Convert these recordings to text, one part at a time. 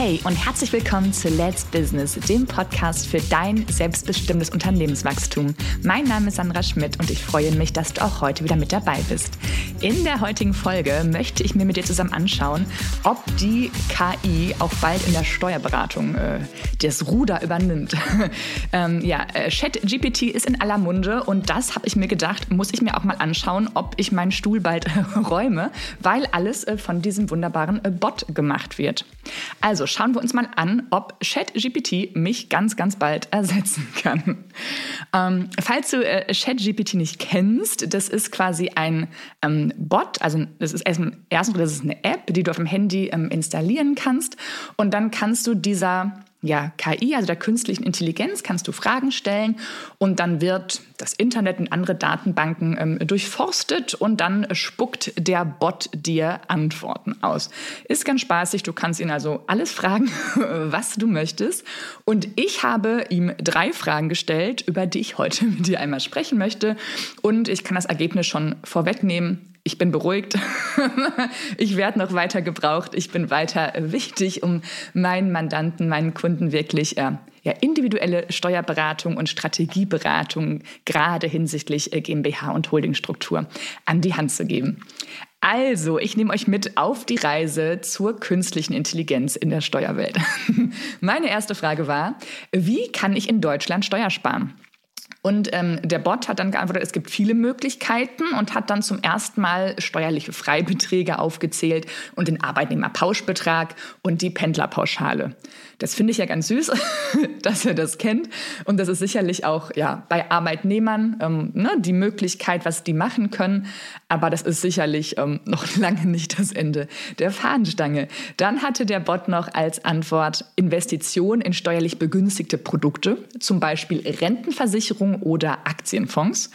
Hey und herzlich willkommen zu Let's Business, dem Podcast für dein selbstbestimmtes Unternehmenswachstum. Mein Name ist Sandra Schmidt und ich freue mich, dass du auch heute wieder mit dabei bist. In der heutigen Folge möchte ich mir mit dir zusammen anschauen, ob die KI auch bald in der Steuerberatung äh, das Ruder übernimmt. ähm, ja, äh, ChatGPT ist in aller Munde und das habe ich mir gedacht, muss ich mir auch mal anschauen, ob ich meinen Stuhl bald räume, weil alles äh, von diesem wunderbaren äh, Bot gemacht wird. Also schauen wir uns mal an, ob ChatGPT mich ganz, ganz bald ersetzen kann. Ähm, falls du äh, ChatGPT nicht kennst, das ist quasi ein ähm, Bot, also das ist erstens das ist eine App, die du auf dem Handy ähm, installieren kannst und dann kannst du dieser ja, KI, also der künstlichen Intelligenz, kannst du Fragen stellen und dann wird das Internet und andere Datenbanken ähm, durchforstet und dann spuckt der Bot dir Antworten aus. Ist ganz spaßig, du kannst ihn also alles fragen, was du möchtest. Und ich habe ihm drei Fragen gestellt, über die ich heute mit dir einmal sprechen möchte. Und ich kann das Ergebnis schon vorwegnehmen ich bin beruhigt, ich werde noch weiter gebraucht, ich bin weiter wichtig, um meinen Mandanten, meinen Kunden wirklich äh, ja, individuelle Steuerberatung und Strategieberatung gerade hinsichtlich äh, GmbH und Holdingstruktur an die Hand zu geben. Also, ich nehme euch mit auf die Reise zur künstlichen Intelligenz in der Steuerwelt. Meine erste Frage war, wie kann ich in Deutschland Steuer sparen? Und ähm, der Bot hat dann geantwortet, es gibt viele Möglichkeiten und hat dann zum ersten Mal steuerliche Freibeträge aufgezählt und den Arbeitnehmerpauschbetrag und die Pendlerpauschale. Das finde ich ja ganz süß, dass er das kennt. Und das ist sicherlich auch ja, bei Arbeitnehmern ähm, ne, die Möglichkeit, was die machen können. Aber das ist sicherlich ähm, noch lange nicht das Ende der Fahnenstange. Dann hatte der Bot noch als Antwort Investition in steuerlich begünstigte Produkte, zum Beispiel Rentenversicherung oder Aktienfonds.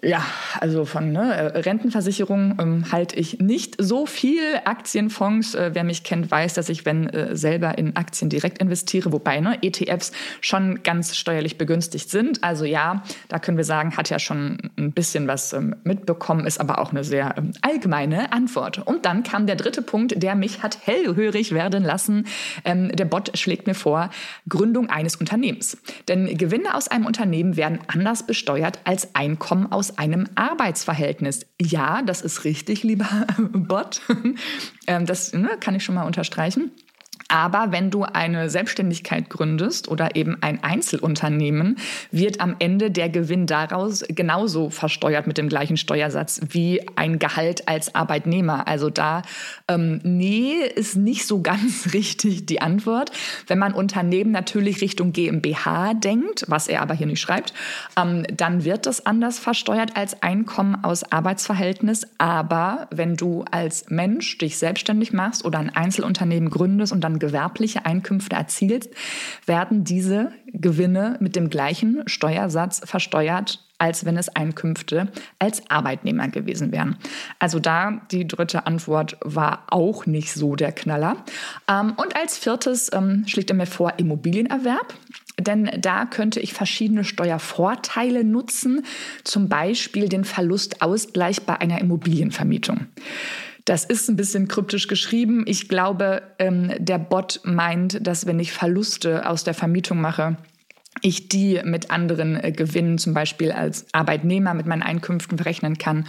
Ja, also von ne, Rentenversicherung ähm, halte ich nicht so viel. Aktienfonds, äh, wer mich kennt, weiß, dass ich, wenn äh, selber in Aktien direkt investiere, wobei ne, ETFs schon ganz steuerlich begünstigt sind. Also ja, da können wir sagen, hat ja schon ein bisschen was ähm, mitbekommen, ist aber auch eine sehr ähm, allgemeine Antwort. Und dann kam der dritte Punkt, der mich hat hellhörig werden lassen. Ähm, der Bot schlägt mir vor, Gründung eines Unternehmens. Denn Gewinne aus einem Unternehmen werden anders besteuert als Einkommen aus einem Arbeitsverhältnis. Ja, das ist richtig, lieber Bot. Ähm, das ne, kann ich schon mal unterstreichen. Aber wenn du eine Selbstständigkeit gründest oder eben ein Einzelunternehmen, wird am Ende der Gewinn daraus genauso versteuert mit dem gleichen Steuersatz wie ein Gehalt als Arbeitnehmer. Also da, ähm, nee, ist nicht so ganz richtig die Antwort. Wenn man Unternehmen natürlich Richtung GmbH denkt, was er aber hier nicht schreibt, ähm, dann wird das anders versteuert als Einkommen aus Arbeitsverhältnis. Aber wenn du als Mensch dich selbstständig machst oder ein Einzelunternehmen gründest und dann gewerbliche Einkünfte erzielst, werden diese Gewinne mit dem gleichen Steuersatz versteuert, als wenn es Einkünfte als Arbeitnehmer gewesen wären. Also da die dritte Antwort war auch nicht so der Knaller. Ähm, und als viertes ähm, schlägt er mir vor Immobilienerwerb. Denn da könnte ich verschiedene Steuervorteile nutzen, zum Beispiel den Verlustausgleich bei einer Immobilienvermietung. Das ist ein bisschen kryptisch geschrieben. Ich glaube, ähm, der Bot meint, dass wenn ich Verluste aus der Vermietung mache, ich die mit anderen äh, Gewinnen, zum Beispiel als Arbeitnehmer mit meinen Einkünften verrechnen kann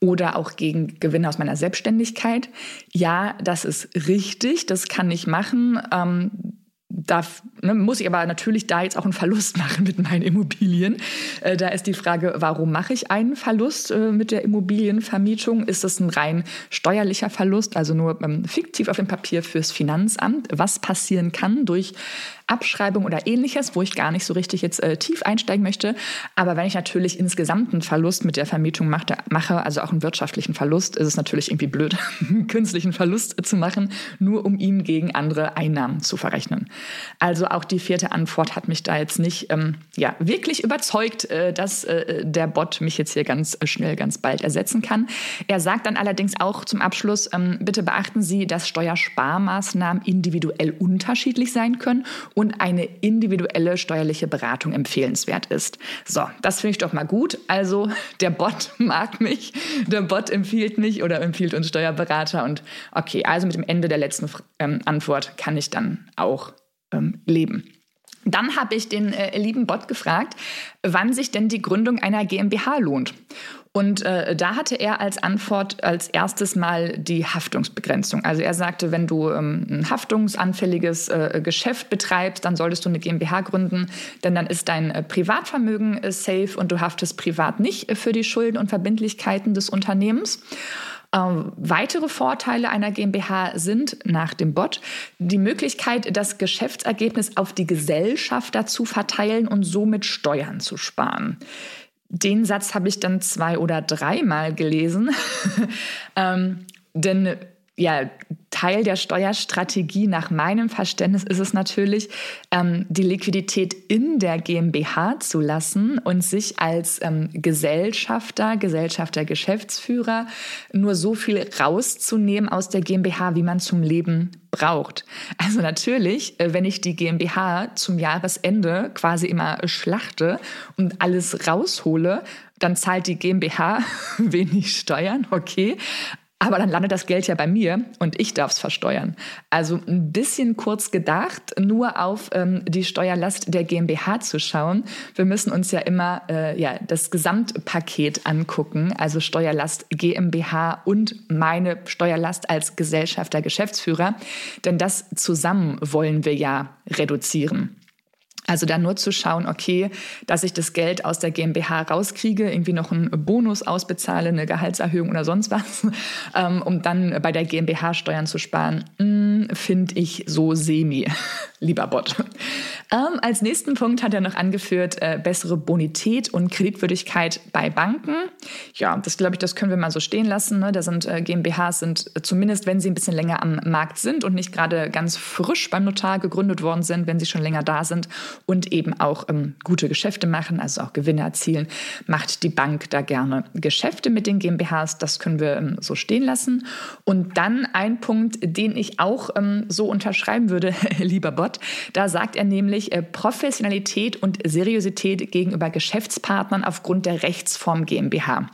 oder auch gegen Gewinne aus meiner Selbstständigkeit. Ja, das ist richtig, das kann ich machen. Ähm, darf, ne, muss ich aber natürlich da jetzt auch einen Verlust machen mit meinen Immobilien. Äh, da ist die Frage, warum mache ich einen Verlust äh, mit der Immobilienvermietung? Ist das ein rein steuerlicher Verlust, also nur ähm, fiktiv auf dem Papier fürs Finanzamt? Was passieren kann durch Abschreibung oder ähnliches, wo ich gar nicht so richtig jetzt äh, tief einsteigen möchte. Aber wenn ich natürlich insgesamt einen Verlust mit der Vermietung mache, mache, also auch einen wirtschaftlichen Verlust, ist es natürlich irgendwie blöd, einen künstlichen Verlust zu machen, nur um ihn gegen andere Einnahmen zu verrechnen. Also auch die vierte Antwort hat mich da jetzt nicht ähm, ja, wirklich überzeugt, äh, dass äh, der Bot mich jetzt hier ganz schnell, ganz bald ersetzen kann. Er sagt dann allerdings auch zum Abschluss, ähm, bitte beachten Sie, dass Steuersparmaßnahmen individuell unterschiedlich sein können und eine individuelle steuerliche Beratung empfehlenswert ist. So, das finde ich doch mal gut. Also der Bot mag mich, der Bot empfiehlt mich oder empfiehlt uns Steuerberater und okay, also mit dem Ende der letzten ähm, Antwort kann ich dann auch ähm, leben. Dann habe ich den äh, lieben Bot gefragt, wann sich denn die Gründung einer GmbH lohnt. Und äh, da hatte er als Antwort als erstes mal die Haftungsbegrenzung. Also er sagte, wenn du ähm, ein haftungsanfälliges äh, Geschäft betreibst, dann solltest du eine GmbH gründen, denn dann ist dein äh, Privatvermögen äh, safe und du haftest privat nicht für die Schulden und Verbindlichkeiten des Unternehmens. Ähm, weitere Vorteile einer GmbH sind nach dem Bot die Möglichkeit, das Geschäftsergebnis auf die Gesellschafter zu verteilen und somit Steuern zu sparen. Den Satz habe ich dann zwei oder dreimal gelesen. ähm, denn ja, Teil der Steuerstrategie nach meinem Verständnis ist es natürlich, ähm, die Liquidität in der GmbH zu lassen und sich als ähm, Gesellschafter, Gesellschafter, Geschäftsführer nur so viel rauszunehmen aus der GmbH, wie man zum Leben braucht. Also natürlich, äh, wenn ich die GmbH zum Jahresende quasi immer schlachte und alles raushole, dann zahlt die GmbH wenig Steuern, okay. Aber dann landet das Geld ja bei mir und ich darf es versteuern. Also ein bisschen kurz gedacht, nur auf ähm, die Steuerlast der GmbH zu schauen. Wir müssen uns ja immer äh, ja, das Gesamtpaket angucken, also Steuerlast GmbH und meine Steuerlast als Gesellschafter, Geschäftsführer. Denn das zusammen wollen wir ja reduzieren. Also dann nur zu schauen, okay, dass ich das Geld aus der GmbH rauskriege, irgendwie noch einen Bonus ausbezahle, eine Gehaltserhöhung oder sonst was, ähm, um dann bei der GmbH Steuern zu sparen, hm, finde ich so semi, lieber Bot. Ähm, als nächsten Punkt hat er noch angeführt, äh, bessere Bonität und Kreditwürdigkeit bei Banken. Ja, das glaube ich, das können wir mal so stehen lassen. Ne? Da sind äh, GmbHs sind äh, zumindest, wenn sie ein bisschen länger am Markt sind und nicht gerade ganz frisch beim Notar gegründet worden sind, wenn sie schon länger da sind und eben auch ähm, gute Geschäfte machen, also auch Gewinne erzielen, macht die Bank da gerne Geschäfte mit den GmbHs. Das können wir ähm, so stehen lassen. Und dann ein Punkt, den ich auch ähm, so unterschreiben würde, lieber Bot, da sagt er nämlich, äh, Professionalität und Seriosität gegenüber Geschäftspartnern aufgrund der Rechtsform GmbH.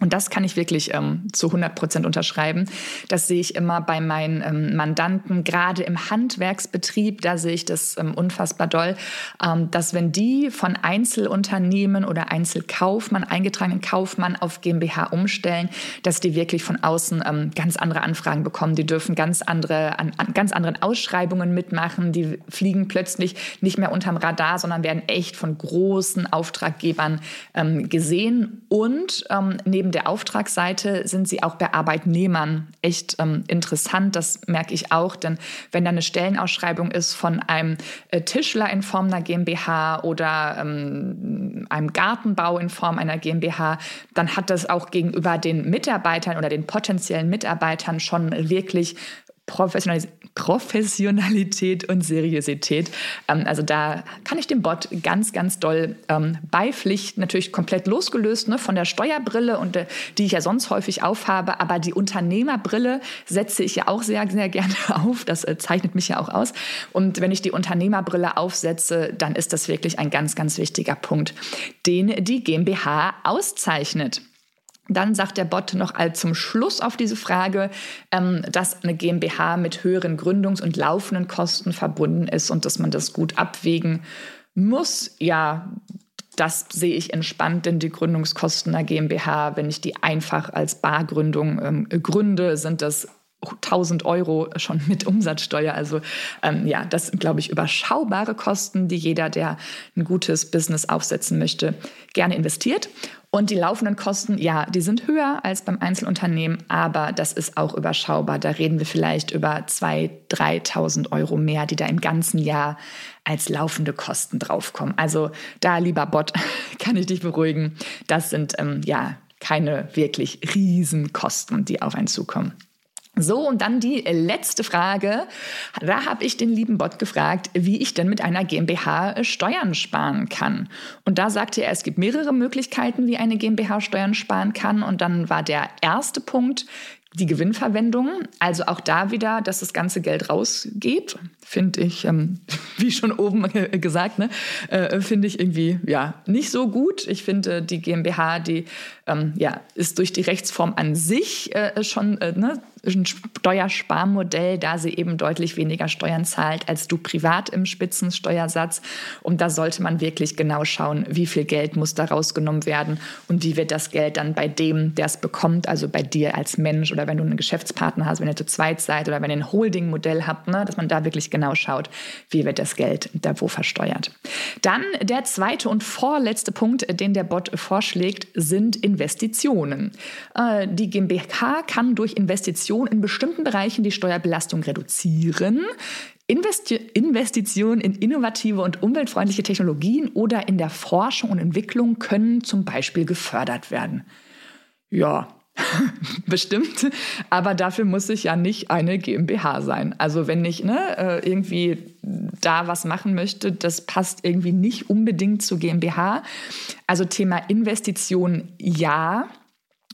Und das kann ich wirklich ähm, zu 100 Prozent unterschreiben. Das sehe ich immer bei meinen ähm, Mandanten, gerade im Handwerksbetrieb, da sehe ich das ähm, unfassbar doll, ähm, dass wenn die von Einzelunternehmen oder Einzelkaufmann, eingetragenen Kaufmann auf GmbH umstellen, dass die wirklich von außen ähm, ganz andere Anfragen bekommen. Die dürfen ganz andere, an, an ganz anderen Ausschreibungen mitmachen. Die fliegen plötzlich nicht mehr unterm Radar, sondern werden echt von großen Auftraggebern ähm, gesehen. Und neben neben der Auftragsseite sind sie auch bei Arbeitnehmern echt ähm, interessant. Das merke ich auch, denn wenn da eine Stellenausschreibung ist von einem äh, Tischler in Form einer GmbH oder ähm, einem Gartenbau in Form einer GmbH, dann hat das auch gegenüber den Mitarbeitern oder den potenziellen Mitarbeitern schon wirklich Professionalität und Seriosität. Ähm, also da kann ich dem Bot ganz, ganz doll ähm, beipflichten. Natürlich komplett losgelöst ne, von der Steuerbrille, und, äh, die ich ja sonst häufig aufhabe. Aber die Unternehmerbrille setze ich ja auch sehr, sehr gerne auf. Das äh, zeichnet mich ja auch aus. Und wenn ich die Unternehmerbrille aufsetze, dann ist das wirklich ein ganz, ganz wichtiger Punkt, den die GmbH auszeichnet. Dann sagt der Bot noch all zum Schluss auf diese Frage, ähm, dass eine GmbH mit höheren Gründungs- und laufenden Kosten verbunden ist und dass man das gut abwägen muss. Ja, das sehe ich entspannt, denn die Gründungskosten einer GmbH, wenn ich die einfach als Bargründung ähm, gründe, sind das 1000 Euro schon mit Umsatzsteuer. Also ähm, ja, das sind, glaube ich, überschaubare Kosten, die jeder, der ein gutes Business aufsetzen möchte, gerne investiert. Und die laufenden Kosten, ja, die sind höher als beim Einzelunternehmen, aber das ist auch überschaubar. Da reden wir vielleicht über 2.000, 3.000 Euro mehr, die da im ganzen Jahr als laufende Kosten draufkommen. Also da, lieber Bot, kann ich dich beruhigen. Das sind ähm, ja keine wirklich riesen Kosten, die auf einen zukommen. So, und dann die letzte Frage. Da habe ich den lieben Bot gefragt, wie ich denn mit einer GmbH äh, Steuern sparen kann. Und da sagte er, es gibt mehrere Möglichkeiten, wie eine GmbH Steuern sparen kann. Und dann war der erste Punkt, die Gewinnverwendung, also auch da wieder, dass das ganze Geld rausgeht, finde ich, ähm, wie schon oben gesagt, ne, äh, finde ich irgendwie ja nicht so gut. Ich finde, die GmbH, die ähm, ja, ist durch die Rechtsform an sich äh, schon äh, ne, ein Steuersparmodell, da sie eben deutlich weniger Steuern zahlt als du privat im Spitzensteuersatz. Und da sollte man wirklich genau schauen, wie viel Geld muss da rausgenommen werden und wie wird das Geld dann bei dem, der es bekommt, also bei dir als Mensch oder wenn du einen Geschäftspartner hast, wenn ihr zu zweit seid oder wenn ihr ein Holding-Modell habt, ne, dass man da wirklich genau schaut, wie wird das Geld da wo versteuert. Dann der zweite und vorletzte Punkt, den der Bot vorschlägt, sind Investitionen. Äh, die GmbH kann durch Investitionen Investition in bestimmten Bereichen die Steuerbelastung reduzieren. Investi Investitionen in innovative und umweltfreundliche Technologien oder in der Forschung und Entwicklung können zum Beispiel gefördert werden. Ja, bestimmt, aber dafür muss ich ja nicht eine GmbH sein. Also wenn ich ne, äh, irgendwie da was machen möchte, das passt irgendwie nicht unbedingt zur GmbH. Also Thema Investition ja,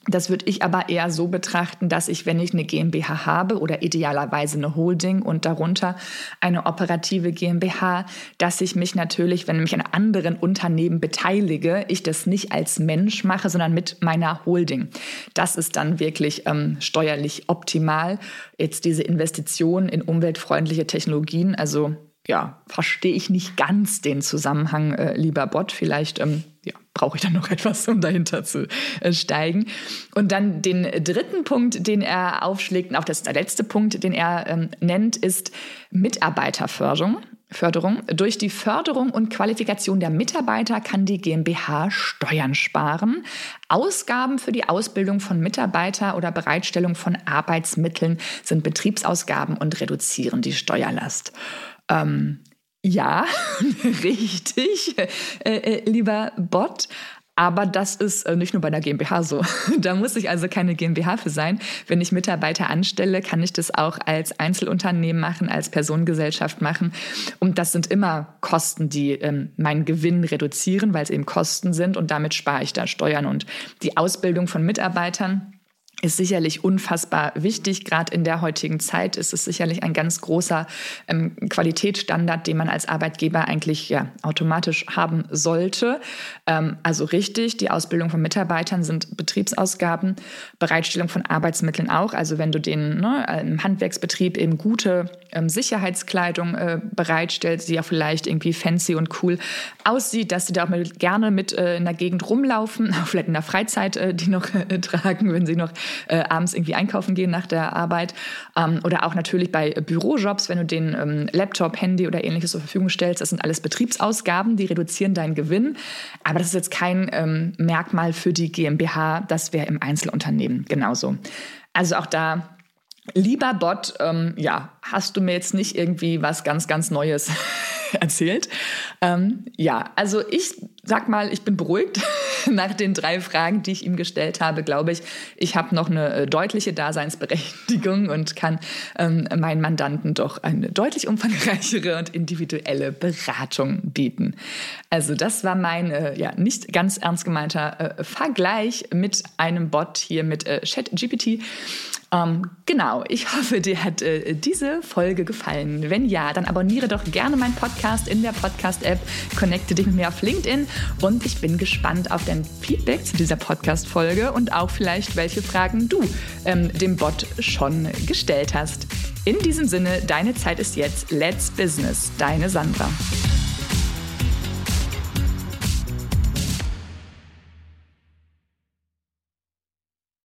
das würde ich aber eher so betrachten, dass ich, wenn ich eine GmbH habe oder idealerweise eine Holding und darunter eine operative GmbH, dass ich mich natürlich, wenn ich an anderen Unternehmen beteilige, ich das nicht als Mensch mache, sondern mit meiner Holding. Das ist dann wirklich ähm, steuerlich optimal. Jetzt diese Investition in umweltfreundliche Technologien, also ja, verstehe ich nicht ganz den Zusammenhang, äh, lieber Bot. Vielleicht ähm, brauche ich dann noch etwas, um dahinter zu äh, steigen. Und dann den dritten Punkt, den er aufschlägt, und auch das der letzte Punkt, den er ähm, nennt, ist Mitarbeiterförderung. Förderung. Durch die Förderung und Qualifikation der Mitarbeiter kann die GmbH Steuern sparen. Ausgaben für die Ausbildung von Mitarbeiter oder Bereitstellung von Arbeitsmitteln sind Betriebsausgaben und reduzieren die Steuerlast. Ähm, ja, richtig, äh, äh, lieber Bot. Aber das ist äh, nicht nur bei einer GmbH so. Da muss ich also keine GmbH für sein. Wenn ich Mitarbeiter anstelle, kann ich das auch als Einzelunternehmen machen, als Personengesellschaft machen. Und das sind immer Kosten, die ähm, meinen Gewinn reduzieren, weil es eben Kosten sind. Und damit spare ich da Steuern. Und die Ausbildung von Mitarbeitern ist sicherlich unfassbar wichtig. Gerade in der heutigen Zeit ist es sicherlich ein ganz großer ähm, Qualitätsstandard, den man als Arbeitgeber eigentlich ja, automatisch haben sollte. Ähm, also richtig, die Ausbildung von Mitarbeitern sind Betriebsausgaben, Bereitstellung von Arbeitsmitteln auch. Also wenn du den ne, im Handwerksbetrieb eben gute ähm, Sicherheitskleidung äh, bereitstellst, die ja vielleicht irgendwie fancy und cool aussieht, dass sie da auch mal gerne mit äh, in der Gegend rumlaufen, vielleicht in der Freizeit äh, die noch äh, tragen, wenn sie noch äh, abends irgendwie einkaufen gehen nach der Arbeit. Ähm, oder auch natürlich bei Bürojobs, wenn du den ähm, Laptop, Handy oder ähnliches zur Verfügung stellst. Das sind alles Betriebsausgaben, die reduzieren deinen Gewinn. Aber das ist jetzt kein ähm, Merkmal für die GmbH. Das wäre im Einzelunternehmen genauso. Also auch da Lieber Bot, ähm, ja, hast du mir jetzt nicht irgendwie was ganz, ganz Neues erzählt? Ähm, ja, also ich sag mal, ich bin beruhigt nach den drei Fragen, die ich ihm gestellt habe. Glaube ich, ich habe noch eine äh, deutliche Daseinsberechtigung und kann ähm, meinen Mandanten doch eine deutlich umfangreichere und individuelle Beratung bieten. Also das war mein äh, ja nicht ganz ernst gemeinter äh, Vergleich mit einem Bot hier mit äh, ChatGPT. Ähm, genau, ich hoffe, dir hat äh, diese Folge gefallen. Wenn ja, dann abonniere doch gerne meinen Podcast in der Podcast-App, connecte dich mit mir auf LinkedIn und ich bin gespannt auf dein Feedback zu dieser Podcast-Folge und auch vielleicht, welche Fragen du ähm, dem Bot schon gestellt hast. In diesem Sinne, deine Zeit ist jetzt. Let's Business, deine Sandra.